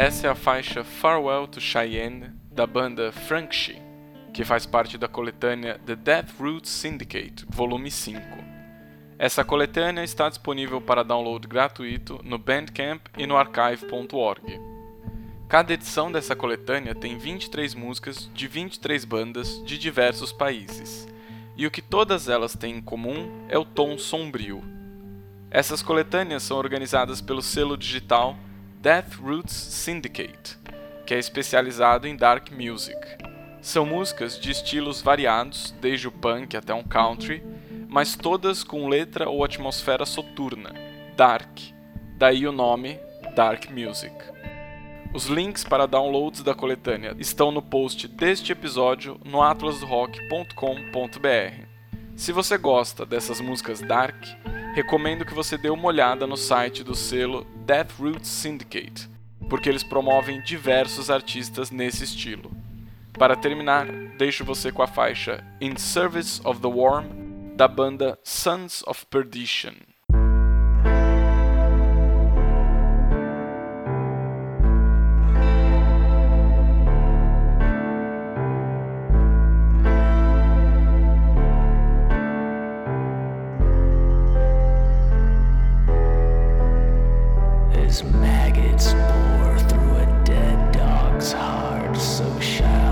Essa é a faixa Farewell to Cheyenne da banda Frankshy, que faz parte da coletânea The Death Roots Syndicate, volume 5. Essa coletânea está disponível para download gratuito no Bandcamp e no archive.org. Cada edição dessa coletânea tem 23 músicas de 23 bandas de diversos países, e o que todas elas têm em comum é o tom sombrio. Essas coletâneas são organizadas pelo selo digital Death Roots Syndicate, que é especializado em dark music. São músicas de estilos variados, desde o punk até um country, mas todas com letra ou atmosfera soturna, dark, daí o nome Dark Music. Os links para downloads da coletânea estão no post deste episódio no atlasrock.com.br. Se você gosta dessas músicas dark, recomendo que você dê uma olhada no site do selo Death Roots Syndicate, porque eles promovem diversos artistas nesse estilo. Para terminar, deixo você com a faixa In Service of the Worm da banda Sons of Perdition. as maggots bore through a dead dog's heart, so shallow.